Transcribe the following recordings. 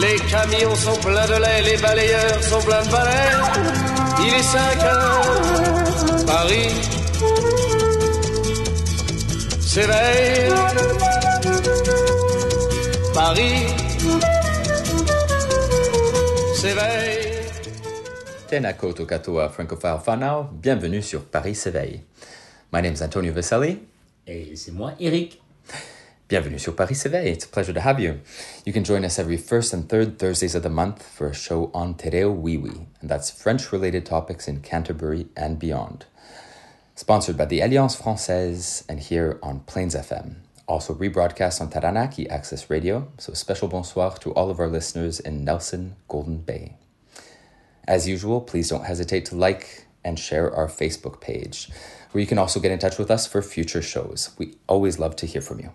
Les camions sont pleins de lait, les balayeurs sont pleins de balais. Il est 5 heures, Paris s'éveille. Paris s'éveille. Koutou katoa francophile whanau, bienvenue sur Paris s'éveille. My name is Antonio Vaselli. Et c'est moi, Eric. Bienvenue sur Paris s'éveille. It's a pleasure to have you. You can join us every first and third Thursdays of the month for a show on Te Reo Wiwi, and that's French-related topics in Canterbury and beyond. Sponsored by the Alliance Française and here on Plains FM. Also rebroadcast on Taranaki Access Radio, so special bonsoir to all of our listeners in Nelson, Golden Bay. As usual, please don't hesitate to like and share our Facebook page, where you can also get in touch with us for future shows. We always love to hear from you.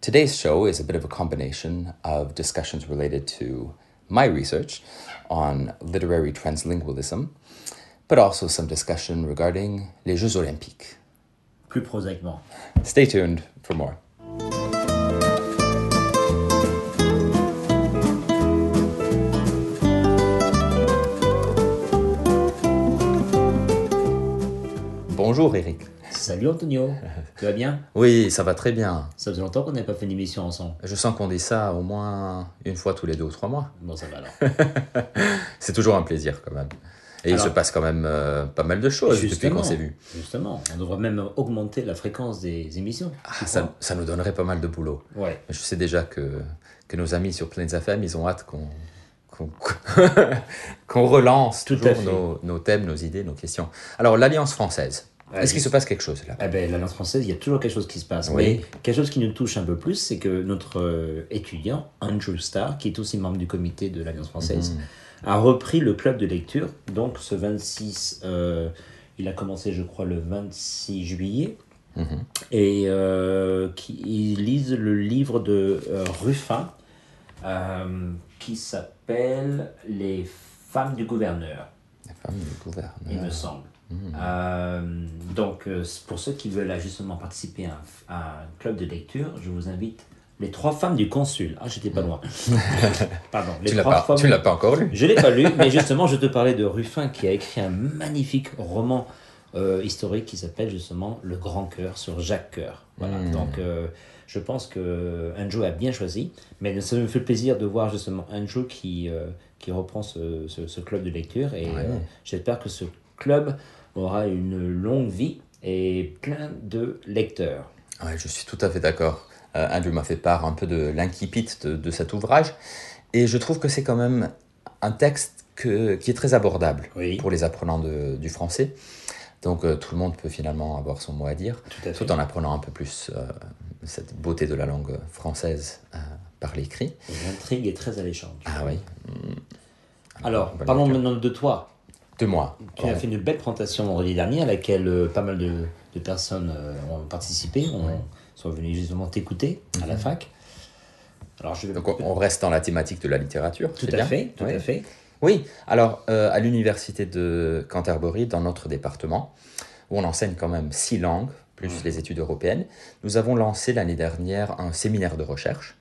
Today's show is a bit of a combination of discussions related to my research on literary translingualism, but also some discussion regarding les Jeux Olympiques. Plus prosaïquement. Stay tuned for more. Bonjour Eric. Salut Antonio. tu vas bien? Oui, ça va très bien. Ça faisait longtemps qu'on n'avait pas fait une émission ensemble. Je sens qu'on dit ça au moins une fois tous les deux ou trois mois. Bon, ça va alors. C'est toujours un plaisir quand même. Et il se passe quand même euh, pas mal de choses depuis qu'on s'est vu. Justement, on devrait même augmenter la fréquence des émissions. Ah, ça, ça nous donnerait pas mal de boulot. Ouais. Je sais déjà que, que nos amis sur Plains FM, ils ont hâte qu'on qu'on qu'on relance Tout toujours nos, nos thèmes, nos idées, nos questions. Alors, l'Alliance française, est-ce qu'il se passe quelque chose là Eh ben, l'Alliance française, il y a toujours quelque chose qui se passe. Oui. Mais quelque chose qui nous touche un peu plus, c'est que notre euh, étudiant, Andrew Starr, qui est aussi membre du comité de l'Alliance française, Mhm. a repris le club de lecture. Donc, ce 26, euh, il a commencé, je crois, le 26 juillet. Mhm. Et euh, qui, ils lisent le livre de euh, Ruffin, euh, qui s'appelle Les femmes du gouverneur La femme du gouverneur. il me semble. Mhm. Euh, donc, euh, pour ceux qui veulent justement participer à un, à un club de lecture, je vous invite Les trois femmes du consul. Ah, j'étais pas loin. Pardon. Les Tu l'as pas, femmes- tu l'as pas encore lu Je l'ai pas lu, mais justement, je te parlais de Ruffin qui a écrit un magnifique roman euh, historique qui s'appelle justement Le Grand Cœur sur Jacques Cœur. Voilà. Hmm. Donc, euh, je pense que Andrew a bien choisi, mais ça me fait plaisir de voir justement Andrew qui, qui reprend ce, ce- ce club de lecture et Ouais. j'espère que ce club aura une longue vie et plein de lecteurs. Ouais, je suis tout à fait d'accord. Euh, Andrew m'a fait part un peu de l'incipit de, de cet ouvrage. Et je trouve que c'est quand même un texte que- qui est très abordable Oui. pour les apprenants de- du français. Donc euh, tout le monde peut finalement avoir son mot à dire, Tout à fait. tout en apprenant un peu plus euh, cette beauté de la langue française euh, par l'écrit. L'intrigue est très alléchante. Ah oui, Alors, parlons maintenant de toi. De moi. Tu as fait une belle présentation vendredi dernier à laquelle euh, pas mal de, de personnes euh, ont participé, ont, sont venues justement t'écouter à la fac. Alors je vais... Donc on- on reste dans la thématique de la littérature. tout à bien fait, tout Oui. à fait. Oui, alors euh, à l'université de Canterbury, dans notre département, où on enseigne quand même six langues, plus les études européennes, nous avons lancé l'année dernière un séminaire de recherche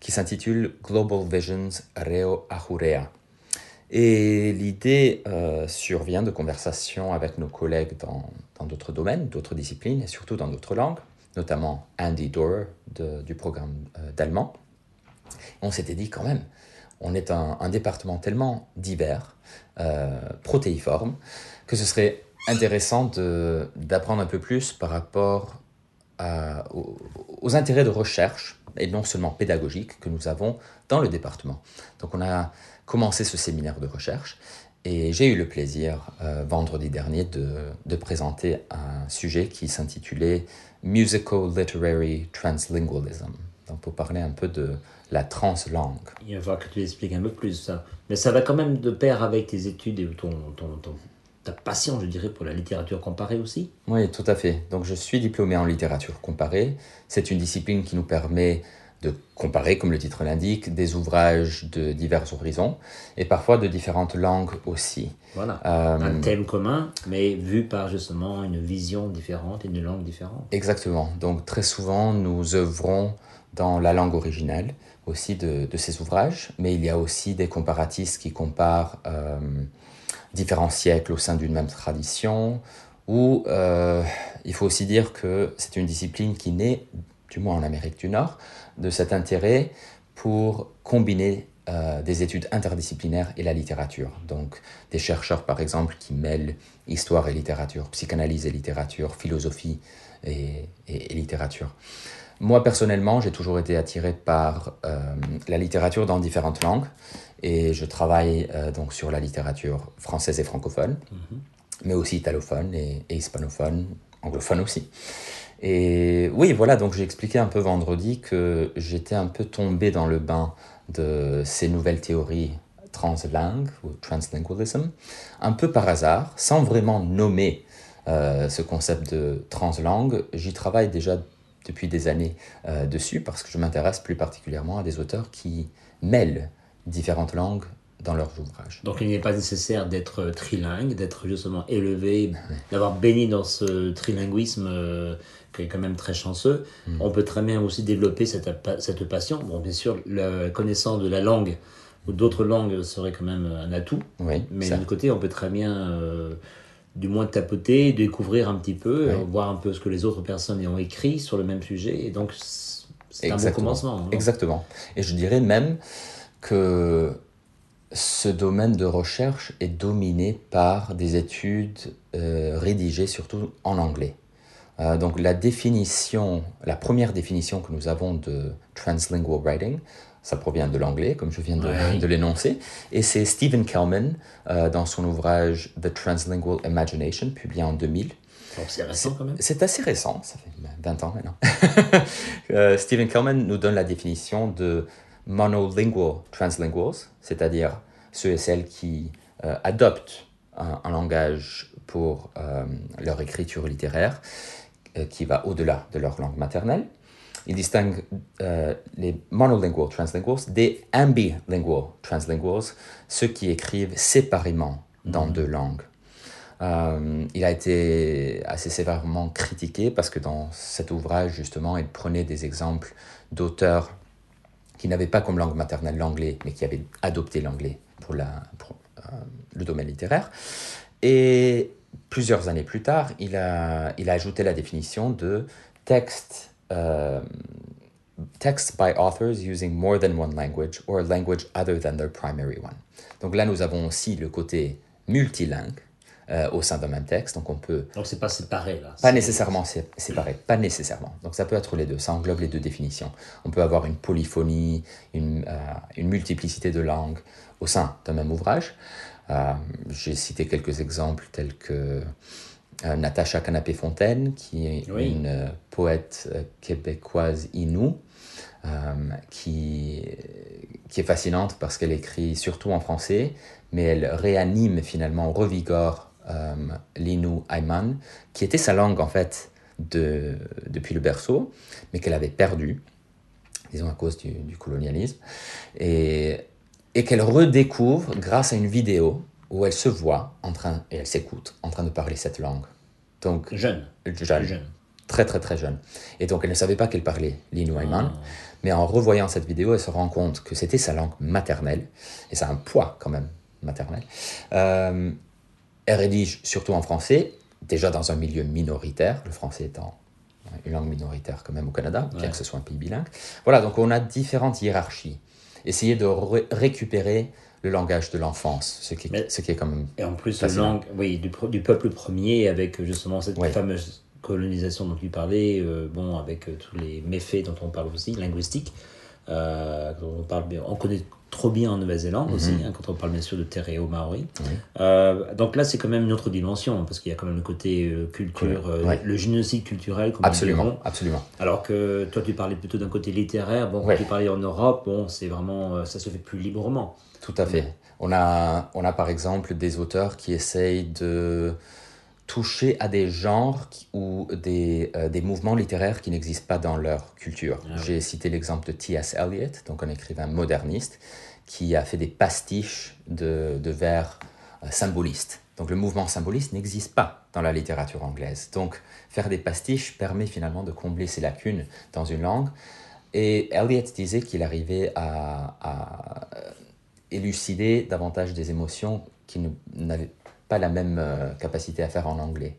qui s'intitule Global Visions Reo Ahurea. Et l'idée euh, survient de conversations avec nos collègues dans d'autres domaines, d'autres disciplines et surtout dans d'autres langues, notamment Andy Dorer de- du programme euh, d'allemand. On s'était dit quand même, on est un, département tellement divers, euh, protéiforme, que ce serait intéressant d'apprendre un peu plus par rapport aux intérêts de recherche, et non seulement pédagogiques, que nous avons dans le département. Donc on a commencé ce séminaire de recherche, et j'ai eu le plaisir, euh, vendredi dernier, de, de présenter un sujet qui s'intitulait Musical Literary Translingualism. donc pour parler un peu de la translangue. Il va falloir que tu expliques un peu plus ça. Mais ça va quand même de pair avec tes études et ton, ton- ton- ta passion, je dirais, pour la littérature comparée aussi. Oui, tout à fait. Donc je suis diplômé en littérature comparée. C'est une discipline qui nous permet de comparer, comme le titre l'indique, des ouvrages de divers horizons et parfois de différentes langues aussi. Voilà. Euh, Un thème commun, mais vu par justement une vision différente et une langue différente. Exactement. Donc très souvent, nous œuvrons dans la langue originale aussi de, de ces ouvrages, mais il y a aussi des comparatistes qui comparent euh, différents siècles au sein d'une même tradition, ou euh, il faut aussi dire que c'est une discipline qui naît, du moins en Amérique du Nord, de cet intérêt pour combiner euh, des études interdisciplinaires et la littérature. Donc des chercheurs par exemple qui mêlent histoire et littérature, psychanalyse et littérature, philosophie et, et- et littérature. Moi personnellement, j'ai toujours été attiré par euh, la littérature dans différentes langues et je travaille euh, donc sur la littérature française et francophone, mais aussi italophone et, et hispanophone, anglophone aussi. Et oui, voilà, donc j'ai expliqué un peu vendredi que j'étais un peu tombé dans le bain de ces nouvelles théories translangue ou translingualism, un peu par hasard, sans vraiment nommer euh, ce concept de translangue. J'y travaille déjà depuis des années euh, dessus parce que je m'intéresse plus particulièrement à des auteurs qui mêlent différentes langues dans leurs ouvrages. Donc il n'est pas nécessaire d'être trilingue, d'être justement élevé, d'avoir baigné dans ce trilinguisme euh, qui est quand même très chanceux. Mm. On peut très bien aussi développer cette, cette passion. Bon, bien sûr, la connaissance de la langue ou d'autres langues serait quand même un atout. Oui, Mais d'un côté, on peut très bien, euh, du moins tapoter, découvrir un petit peu, voir un peu ce que les autres personnes y ont écrit sur le même sujet. Et donc, c'est un bon commencement. non Exactement. Et je dirais même que ce domaine de recherche est dominé par des études euh, rédigées surtout en anglais. Euh, donc la définition, la première définition que nous avons de translingual writing, ça provient de l'anglais, comme je viens de, Ouais. de l'énoncer, et c'est Stephen Kellman euh, dans son ouvrage The Translingual Imagination, publié en 2000. Donc, c'est récent quand même. C'est assez récent, ça fait 20 ans maintenant. Euh, Stephen Kellman nous donne la définition de monolingual translinguals, c'est-à-dire ceux et celles qui adoptent un, un langage pour euh, leur écriture littéraire qui va au-delà de leur langue maternelle. Il distingue euh, les monolingual translinguals des ambilingual translinguals, ceux qui écrivent séparément dans deux langues. Euh, il a été assez sévèrement critiqué parce que dans cet ouvrage, justement, il prenait des exemples d'auteurs qui n'avaient pas comme langue maternelle l'anglais, mais qui avaient adopté l'anglais pour, la, pour euh, le domaine littéraire. Et plusieurs années plus tard, il a, il a ajouté la définition de texte, euh, text by authors using more than one language or a language other than their primary one. Donc là, nous avons aussi le côté multilingue euh, au sein d'un même texte. Donc on peut Donc, c'est pas séparé là. pas nécessairement sé- séparé, pas nécessairement. Donc ça peut être les deux, ça englobe les deux définitions. On peut avoir une polyphonie, une, euh, une multiplicité de langues au sein d'un même ouvrage. Euh, J'ai cité quelques exemples tels que euh, Natacha Canapé-Fontaine, qui est Oui. une euh, poète québécoise inou, qui, qui est fascinante parce qu'elle écrit surtout en français, mais elle réanime finalement, revigore euh, l'Inu Ayman, qui était sa langue en fait de, depuis le berceau, mais qu'elle avait perdue, disons à cause du, du colonialisme, et, et qu'elle redécouvre grâce à une vidéo où elle se voit en train, et elle s'écoute en train de parler cette langue. Donc, Jeune. jeune, jeune. très très très jeune. Et donc elle ne savait pas qu'elle parlait l'Inu Ayman, mais en revoyant cette vidéo, elle se rend compte que c'était sa langue maternelle, et ça a un poids quand même maternel. Euh, elle rédige surtout en français, déjà dans un milieu minoritaire, le français étant une langue minoritaire quand même au Canada, bien que ce soit un pays bilingue. Voilà, donc on a différentes hiérarchies. Essayer de ré- récupérer le langage de l'enfance, ce qui, Mais- ce qui est quand même... Et en plus, Fascinant. langue, oui, du, peuple premier, avec justement cette fameuse colonisation dont tu parlais, euh, bon, avec euh, tous les méfaits dont on parle aussi, linguistiques, euh, dont on parle bien. On connaît trop bien en Nouvelle-Zélande aussi, hein, quand on parle bien sûr de Terreo Maori. Euh, donc là, c'est quand même une autre dimension, parce qu'il y a quand même le côté euh, culture, euh, le génocide culturel, comme Absolument, absolument. Alors que toi, tu parlais plutôt d'un côté littéraire. Bon, quand tu parlais en Europe, bon, c'est vraiment, ça se fait plus librement. Tout à fait. On a, on a par exemple des auteurs qui essayent de toucher à des genres qui- ou des, euh, des mouvements littéraires qui n'existent pas dans leur culture. Ah oui. J'ai cité l'exemple de T.S. Eliot, donc un écrivain moderniste, qui a fait des pastiches de, de vers euh, symbolistes. Donc le mouvement symboliste n'existe pas dans la littérature anglaise. Donc faire des pastiches permet finalement de combler ces lacunes dans une langue. Et Eliot disait qu'il arrivait à, à élucider davantage des émotions qui n'avaient pas la même euh, capacité à faire en anglais.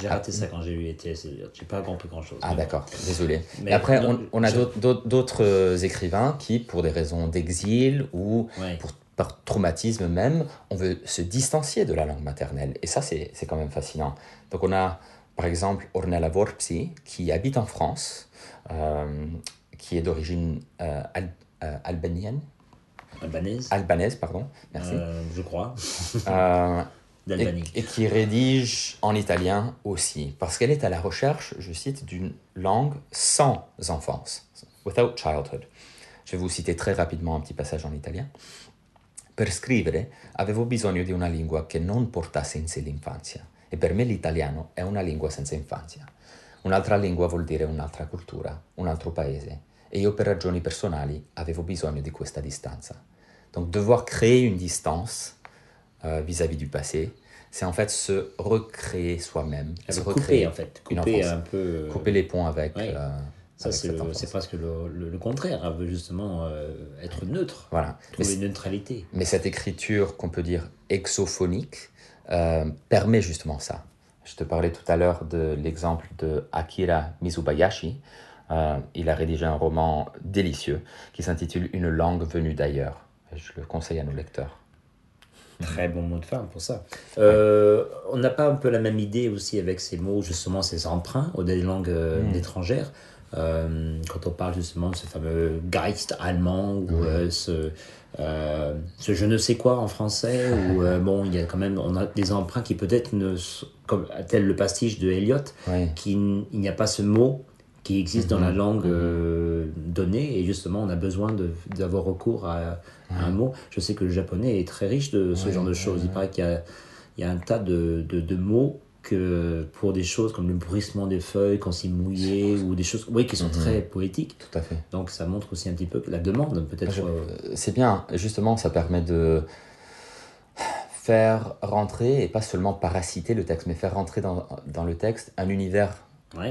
J'ai raté ça quand j'ai lu les TS. J'ai pas compris grand-chose. Ah d'accord, désolé. Mais après, non, on, on a je- d'autres- euh, écrivains qui, pour des raisons d'exil ou Ouais. pour, par traumatisme même, on veut se distancier de la langue maternelle. Et ça, c'est quand même fascinant. Donc on a, par exemple, Ornella Vorpsi, qui habite en France, euh, qui est d'origine euh, al- albanienne, Albanaise, albanaise, pardon, merci. je crois, Et, et qui rédige en italien aussi, parce qu'elle est à la recherche, je cite, d'une langue sans enfance, without childhood. Je vais vous citer très rapidement un petit passage en italien. Per scrivere avevo bisogno di una lingua che non portasse in sé l'infanzia e per me l'italiano è una lingua senza infanzia. Un'altra lingua vuol dire un'altra cultura, un altro paese e io per ragioni personali avevo bisogno di questa distanza. Donc devoir créer une distance euh, vis-à-vis du passé, c'est en fait se recréer soi-même, Elle se veut recréer couper en fait, couper un peu. euh, couper les ponts avec, Ouais. euh, Ça, c'est presque le, le- le contraire. Elle veut justement euh, être neutre, Voilà. Mais trouver une neutralité. Mais cette écriture qu'on peut dire exophonique euh, permet justement ça. Je te parlais tout à l'heure de l'exemple de Akira Mizubayashi. Il a rédigé un roman délicieux qui s'intitule Une langue venue d'ailleurs. Je le conseille à nos lecteurs. Très bon mot de fin pour ça. Euh, on n'a pas un peu la même idée aussi avec ces mots, justement, ces emprunts ou des langues euh, Mm. étrangères. Euh, quand on parle justement de ce fameux Geist allemand ou ce, ce je ne sais quoi en français, ou bon, il y a quand même on a des emprunts qui peut-être ne comme tel le pastiche de Eliot, Oui. qu'il il n'y a pas ce mot qui existe dans la langue euh, donnée et justement on a besoin d'avoir recours à, à un mot. Je sais que le japonais est très riche de ce genre de choses. Il paraît qu'il y a, il y a un tas de, de, de mots que pour des choses comme le bruissement des feuilles quand c'est mouillé ou des choses oui, qui sont très poétiques. Tout à fait. Donc ça montre aussi un petit peu la demande peut-être. Je- euh, C'est bien, justement, ça permet de faire rentrer, et pas seulement parasiter le texte, mais faire rentrer dans, dans le texte un univers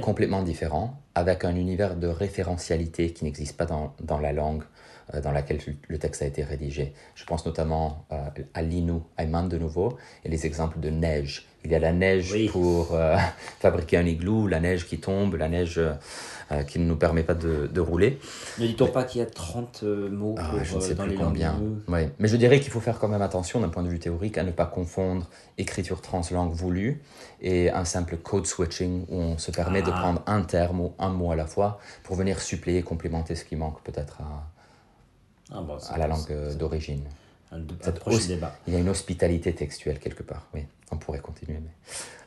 complètement différent, avec un univers de référentialité qui n'existe pas dans, dans la langue dans laquelle le texte a été rédigé. Je pense notamment euh, à l'Inu, Ayman de nouveau, et les exemples de neige. Il y a la neige Oui. pour euh, fabriquer un igloo, la neige qui tombe, la neige euh, qui ne nous permet pas de, de rouler. Ne dit-on pas qu'il y a 30 euh, mots Ah, pour, je ne euh, sais dans plus les combien. Ouais. Mais je dirais qu'il faut faire quand même attention d'un point de vue théorique à ne pas confondre écriture translangue voulue et un simple code switching où on se permet de Ah. prendre un terme ou un mot à la fois pour venir suppléer, complémenter ce qui manque peut-être à, Ah, c'est- à la langue euh, d'origine. Il y a une hospitalité textuelle quelque part, oui. On pourrait continuer. Mais,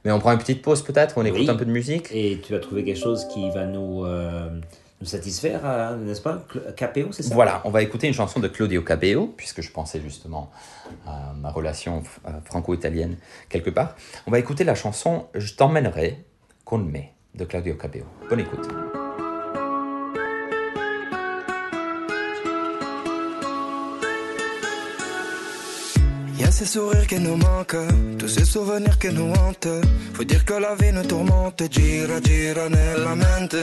mais on prend une petite pause peut-être, on écoute Oui. un peu de musique. Et tu as trouvé quelque chose qui va nous, euh, nous satisfaire, euh, n'est-ce pas? KPO, c'est ça? Voilà, on va écouter une chanson de Claudio Cabello, puisque je pensais justement à ma relation franco-italienne quelque part. On va écouter la chanson Je t'emmènerai con me de Claudio Cabello. Bonne écoute. Y a ces sourires qui nous manquent, tous ces souvenirs qui nous hantent. Faut dire que la vie nous tourmente, gira, gira nella mente.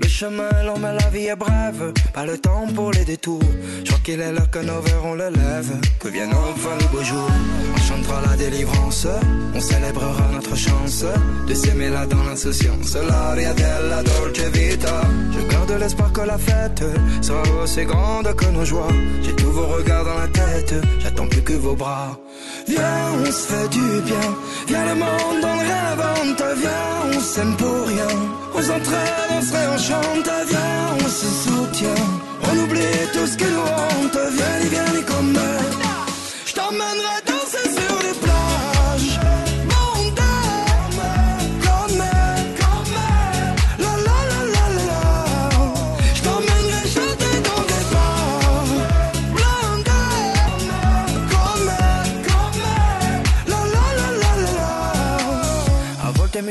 Le chemin long, mais la vie est brève. Pas le temps pour les détours. Je crois qu'il est l'heure que nos verrons le lève. Que vienne enfin le beau jour. On chantera la délivrance. On célébrera notre chance de s'aimer là dans l'insouciance. L'aria della dolce vita. Je garde l'espoir que la fête sera aussi grande que nos joies. J'ai tous vos regards dans la tête. J'attends plus que vos bras. Viens, on se fait du bien. Viens, le monde dans le viens, on s'aime pour rien. On s'entraîne, on se réenchante, viens, on se soutient. On oublie tout ce qui nous honte, viens, viens, comme Je t'emmènerai.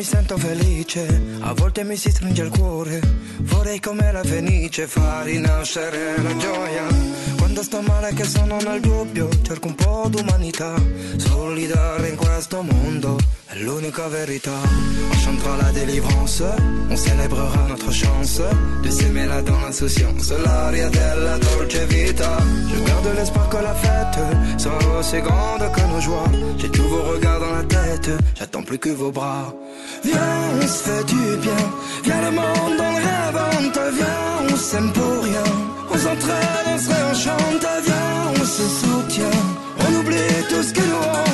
Sento felice, a volte mi si stringe il cuore, vorrei come la fenice far rinascere la gioia. Quando sto male che sono nel dubbio, cerco un po' d'umanità, solidare questo mondo l'unica verità. On chantera la délivrance, on célébrera notre chance de s'aimer là dans l'insouciance, l'aria della dolce vita. Je garde l'espoir que la fête sera aussi grande que nos joies. J'ai tous vos regards dans la tête, j'attends plus que vos bras. Viens, on se fait du bien, viens le monde, on rêve, on on s'aime pour rien. On s'entraîne, on se réenchante, viens, on se soutient. On oublie tout ce qui nous hante,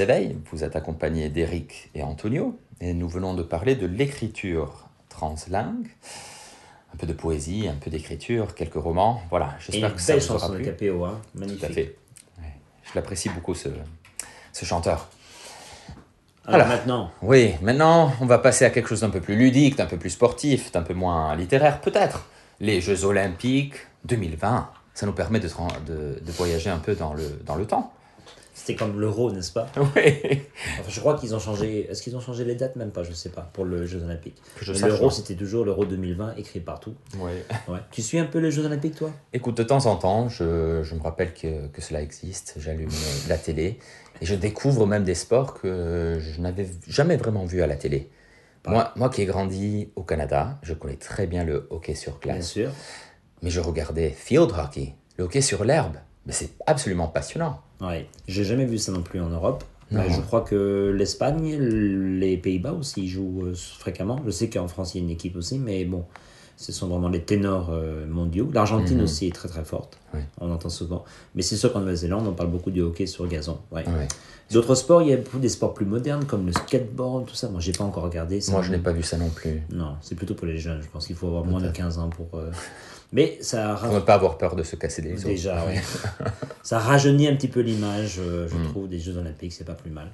s'éveille, vous êtes accompagné d'Eric et Antonio, et nous venons de parler de l'écriture translingue, un peu de poésie, un peu d'écriture, quelques romans, voilà, j'espère que ça vous aura plu. Capéo, hein. Tout magnifique. à fait. Ouais, Je l'apprécie beaucoup ce, ce chanteur. Alors Alors. maintenant, Oui, maintenant, on va passer à quelque chose d'un peu plus ludique, d'un peu plus sportif, d'un peu moins littéraire, peut-être. Les Jeux Olympiques 2020, ça nous permet de, de, de voyager un peu dans le, dans le temps. C'était comme l'euro, n'est-ce pas Oui. Enfin, je crois qu'ils ont changé. Est-ce qu'ils ont changé les dates Même pas, je sais pas, pour les Jeux Olympiques. Je L'euro, c'était toujours l'euro 2020, écrit partout. Ouais. Tu suis un peu les Jeux Olympiques, toi? Écoute, de temps en temps, je, je me rappelle que, que cela existe, j'allume la télé et je découvre même des sports que je n'avais jamais vraiment vus à la télé. Moi, moi qui ai grandi au Canada, je connais très bien le hockey sur Bien glace, sûr. mais je regardais field hockey, le hockey sur l'herbe. Mais c'est absolument passionnant. Ouais. J'ai jamais vu ça non plus en Europe. Non. Mais je crois que l'Espagne, les Pays-Bas aussi ils jouent euh, fréquemment. Je sais qu'en France, il y a une équipe aussi, mais bon, ce sont vraiment les ténors euh, mondiaux. L'Argentine aussi est très très forte. On entend souvent. Mais c'est sûr qu'en Nouvelle-Zélande, on parle beaucoup du hockey sur gazon. Ouais. Ouais. D'autres sports, il y a beaucoup des sports plus modernes comme le skateboard, tout ça. Moi, j'ai pas encore regardé. ça. Moi, je n'ai pas vu ça non plus. Non, c'est plutôt pour les jeunes. Je pense qu'il faut avoir moins de 15 ans pour. euh, Mais ça Pour ne pas avoir peur de se casser les os. Déjà, oui. ça rajeunit un petit peu l'image, euh, je trouve, des Jeux Olympiques, c'est pas plus mal.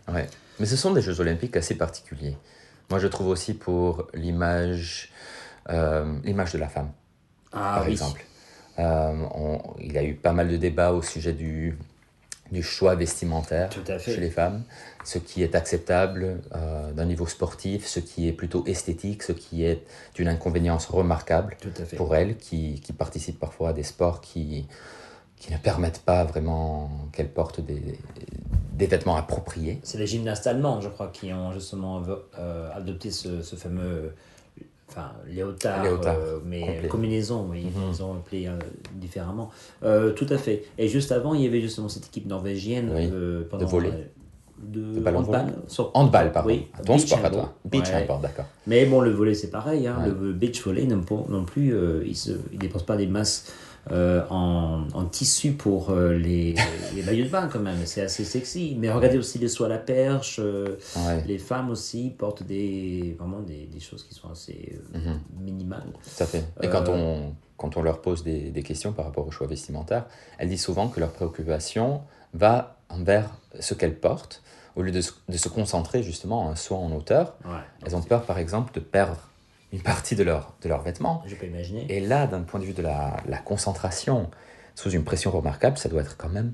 Mais ce sont des Jeux Olympiques assez particuliers. Moi, je trouve aussi pour l'image, l'image de la femme, Ah par oui. exemple. Euh, on- il y a eu pas mal de débats au sujet du, du choix vestimentaire chez les femmes, ce qui est acceptable euh, d'un niveau sportif, ce qui est plutôt esthétique, ce qui est d'une inconvénience remarquable pour elles qui, qui participent parfois à des sports qui, qui ne permettent pas vraiment qu'elles portent des, des vêtements appropriés. C'est les gymnastes allemands, je crois, qui ont justement euh, adopté ce, ce fameux enfin, léotard, Léotard, euh, mais complet. Combinaison, oui, ils ont appelé euh, différemment. Euh, tout à fait. Et juste avant, il y avait justement cette équipe norvégienne Oui, euh, pendant, volley. euh, de, De ballon handball, volley. sur- Handball, pardon. Oui, Ton beach sport à toi. Beach Ouais. handball, d'accord. Mais bon, le volet c'est pareil. Hein. Ouais. Le beach volley non, plus, euh, il ne il dépense pas des masses euh, en, en tissu pour euh, les, les maillots de bain quand même. C'est assez sexy. Mais regardez aussi les soies à la perche. euh, Ouais. Les femmes aussi portent des, vraiment des, des choses qui sont assez euh, Mhm. minimales. Tout à fait. Et quand, on, quand on leur pose des, des questions par rapport au choix vestimentaire, elles disent souvent que leur préoccupation va envers ce qu'elles portent, au lieu de, se- de se concentrer justement hein, soit en hauteur. Ouais. Elles ont peur, par exemple, de perdre une partie de leur, de leurs vêtements. Je peux imaginer. Et là, d'un point de vue de la, la concentration, sous une pression remarquable, ça doit être quand même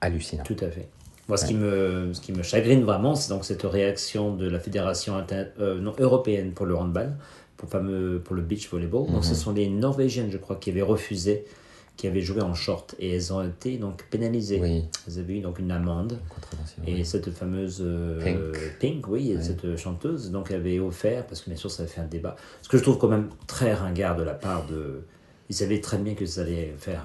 hallucinant. Tout à fait. Moi, ce, qui me, ce qui me chagrine vraiment, c'est donc cette réaction de la fédération inter- euh, non, européenne pour le handball, pour, le fameux, pour le beach volleyball. Donc, Mhm. ce sont les Norvégiennes, je crois, qui avaient refusé, qui avaient joué en short, et elles ont été donc pénalisées. Oui, Elles avaient eu donc une amende. Et oui. cette fameuse euh, Pink. Pink, oui, cette chanteuse, donc avait offert, parce que bien sûr ça avait fait un débat, ce que je trouve quand même très ringard de la part de... Ils savaient très bien que ça allait faire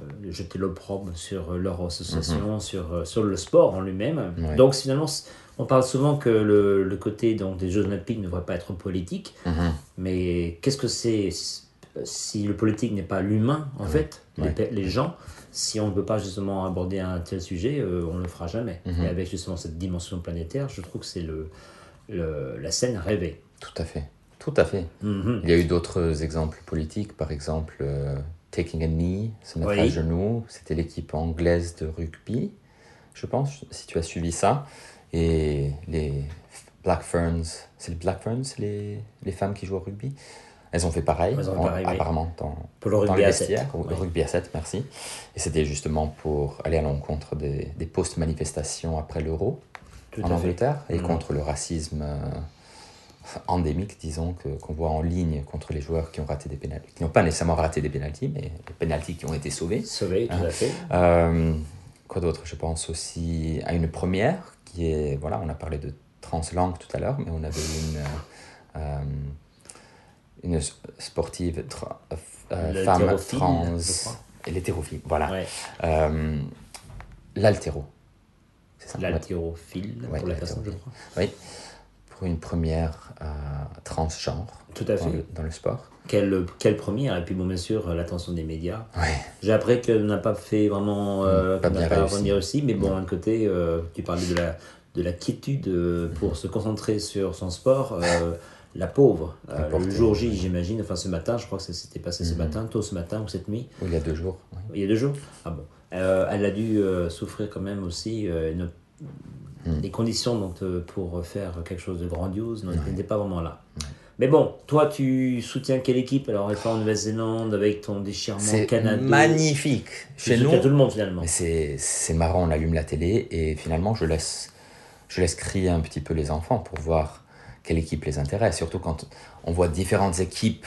euh, jeter l'opprobre sur euh, leur association, sur, euh, sur le sport en lui-même. Ouais. Donc finalement, on parle souvent que le, le côté donc, des Jeux Olympiques ne devrait pas être politique, Mhm. mais qu'est-ce que c'est si- si le politique n'est pas l'humain, en fait, les, Ouais. pe- les gens si on ne peut pas justement aborder un tel sujet, euh, on ne le fera jamais. Mhm. Et avec justement cette dimension planétaire, je trouve que c'est le, le- la scène rêvée. Tout à fait. Tout à fait. Mhm. Il y a eu d'autres exemples politiques, par exemple euh, Taking a Knee, se mettre Oui. à genoux. C'était l'équipe anglaise de rugby, je pense, si tu as suivi ça. Et les Black Ferns, c'est les Black Ferns, les, les femmes qui jouent au rugby? Elles ont fait pareil, Elles ont fait en- pareil, oui. apparemment, dans, Pour le dans rugby à Oui. le rugby à 7, merci. Et c'était justement pour aller à l'encontre des, des post-manifestations après l'euro Tout en fait. Angleterre et Mhm. contre le racisme euh, endémique, disons, que- qu'on voit en ligne contre les joueurs qui ont raté des pénaltys, qui n'ont pas nécessairement raté des pénaltys, mais des pénaltys qui ont été sauvés. Sauvé, tout Ah. à fait. Euh, quoi d'autre Je pense aussi à une première qui est, voilà, on a parlé de translangue tout à l'heure, mais on avait une, euh, une sportive tra- euh, femme trans, l'hétérophile, voilà. Ouais. Euh, L'altéro. Ouais. Ouais, pour la personne, je crois. Oui, pour une première euh, transgenre Tout à dans fait. le, dans le sport. Quelle, quelle première Et puis, bon, bien sûr, l'attention des médias. Ouais. J'ai appris qu'elle n'a pas fait vraiment. Euh, Mm, pas bien pas réussi. revenir aussi, mais bon, d'un côté, euh, tu parlais de la, de la quiétude euh, pour se concentrer sur son sport. La pauvre, euh, le jour J, j'imagine, enfin ce matin, je crois que ça s'était passé ce Mhm. matin, tôt ce matin ou cette nuit, Il y a deux jours. ouais. il y a deux jours? Ah bon. Euh, elle a dû euh, souffrir quand même aussi. euh, une- Mm. Les conditions donc, euh, pour faire quelque chose de grandiose n'étaient pas vraiment là. Mais bon, toi, tu soutiens quelle équipe? Alors, étant en Nouvelle-Zélande avec ton déchirement C'est canadien. magnifique. Tu Chez nous, tout le monde finalement. C'est marrant, on allume la télé et finalement je laisse, je laisse crier un petit peu les enfants pour voir quelle équipe les intéresse. Surtout quand on voit différentes équipes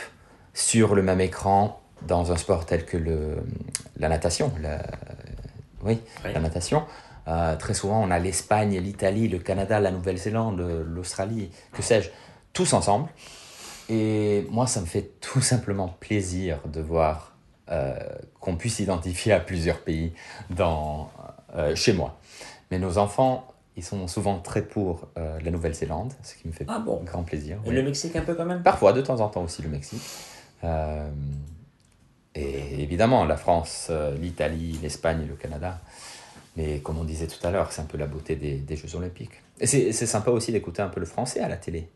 sur le même écran dans un sport tel que le, la natation. La, oui, la natation. Euh, très souvent on a l'Espagne, l'Italie, le Canada, la Nouvelle-Zélande, l'Australie, que sais-je, tous ensemble. Et moi ça me fait tout simplement plaisir de voir euh, qu'on puisse s'identifier à plusieurs pays dans, euh, chez moi. Mais nos enfants, ils sont souvent très pour euh, la Nouvelle-Zélande, ce qui me fait Ah bon? grand plaisir. Et oui. le Mexique un peu quand même? Parfois, de temps en temps aussi le Mexique. Euh, et évidemment, la France, euh, l'Italie, l'Espagne et le Canada. Mais comme on disait tout à l'heure, c'est un peu la beauté des, des Jeux Olympiques. Et c'est sympa aussi d'écouter un peu le français à la télé.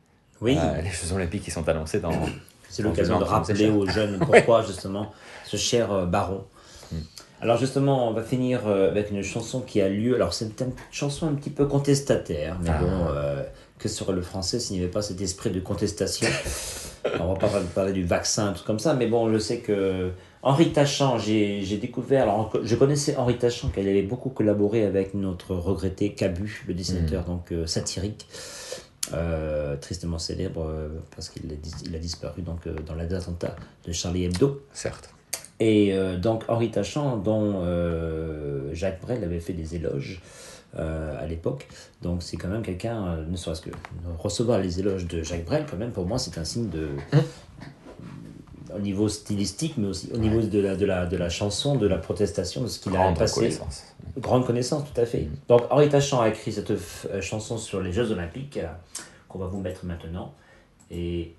Oui, Euh, les Jeux Olympiques qui sont annoncés dans... c'est l'occasion de rappeler aux jeunes pourquoi justement ce cher baron. Mm. Alors justement, on va finir euh, avec une chanson qui a lieu. Alors c'est une chanson un petit peu contestataire, mais Ah. bon, euh, que serait le français s'il n'y avait pas cet esprit de contestation? On va pas parler du vaccin, truc comme ça, mais bon, je sais que Henri Tachant, j'ai découvert, alors je connaissais Henri Tachant qu'elle avait beaucoup collaboré avec notre regretté Cabu, le dessinateur donc euh, satirique, euh, tristement célèbre parce qu'il a, il a disparu donc dans l'attentat de Charlie Hebdo. Certes. Et euh, donc Henri Tachant, dont euh, Jacques Brel avait fait des éloges euh, à l'époque. Donc c'est quand même quelqu'un, ne serait-ce que recevoir les éloges de Jacques Brel, quand même, pour moi, c'est un signe de. Au niveau stylistique, mais aussi au niveau de la, de, la, de la chanson, de la protestation, de ce qu'il a passé. Grande connaissance, tout à fait. Donc Henri Tachant a écrit cette chanson sur les Jeux Olympiques qu'on va vous mettre maintenant et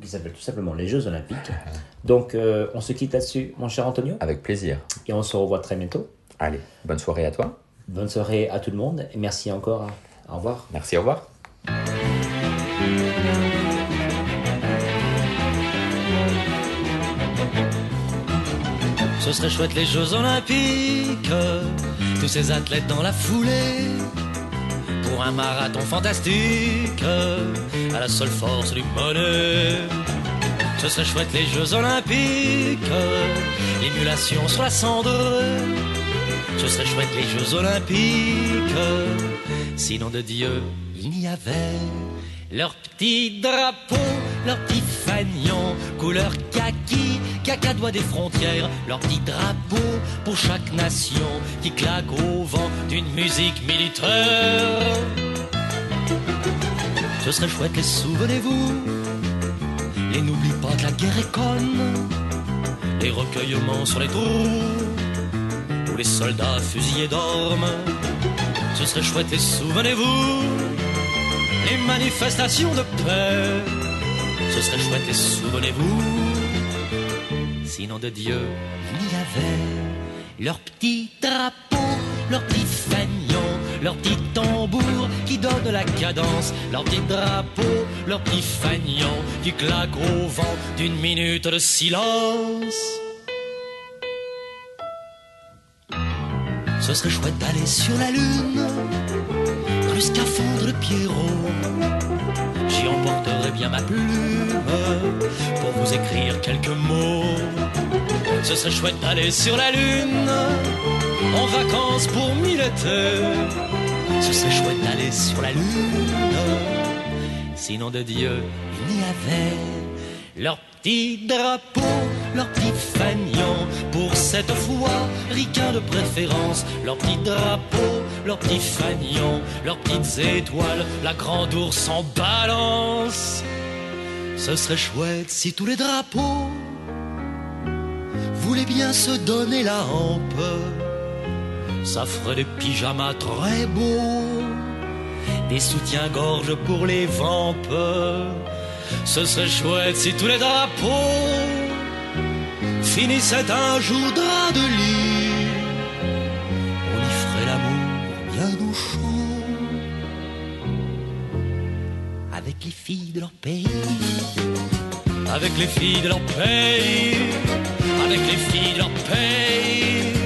qui s'appelle tout simplement les Jeux Olympiques. Donc euh, on se quitte là-dessus, mon cher Antonio, Avec plaisir. et on se revoit très bientôt. Allez, bonne soirée à toi. Bonne soirée à tout le monde et merci encore. Au revoir. Merci, au revoir. Ce serait chouette les Jeux Olympiques, tous ces athlètes dans la foulée, un marathon fantastique, à la seule force du monnaie. Ce serait chouette les Jeux Olympiques, l'émulation sur la cendre. Ce serait chouette les Jeux Olympiques, sinon de Dieu il n'y avait leur petit drapeau, leur petit fanion, couleur kaki, cacadois des frontières, leur petit drapeau pour chaque nation qui claque au vent d'une musique militaire. Ce serait chouette, les souvenez-vous, les n'oublie pas que la guerre est les recueillements sur les trous, tous les soldats fusillés dorment. Ce serait chouette et souvenez-vous, les manifestations de paix. Ce serait chouette et souvenez-vous, sinon de Dieu, il y avait leur petit drapeau, leur petit fagnon, leur petit tambour qui donne la cadence, leur petit drapeau, leur petit fagnon qui claque au vent d'une minute de silence. Ce serait chouette d'aller sur la lune, scaphandre de Pierrot. Emporterai bien ma plume pour vous écrire quelques mots. Ce serait chouette d'aller sur la lune, en vacances pour mille étés. Ce serait chouette d'aller sur la lune, sinon de Dieu il n'y avait leur petit drapeau, leur petit fagnon. Pour cette fois, ricain de préférence, leur petit drapeau, leur petit fagnon, leurs petites étoiles, la grande ours en balance. Ce serait chouette si tous les drapeaux voulaient bien se donner la hampe. Ça ferait des pyjamas très beaux, des soutiens-gorge pour les vampes. Ce serait chouette si tous les drapeaux finissaient un jour drap de lit. On y ferait l'amour bien au chaud avec les filles de leur pays. Avec les filles de leur pays. Avec les filles de leur pays.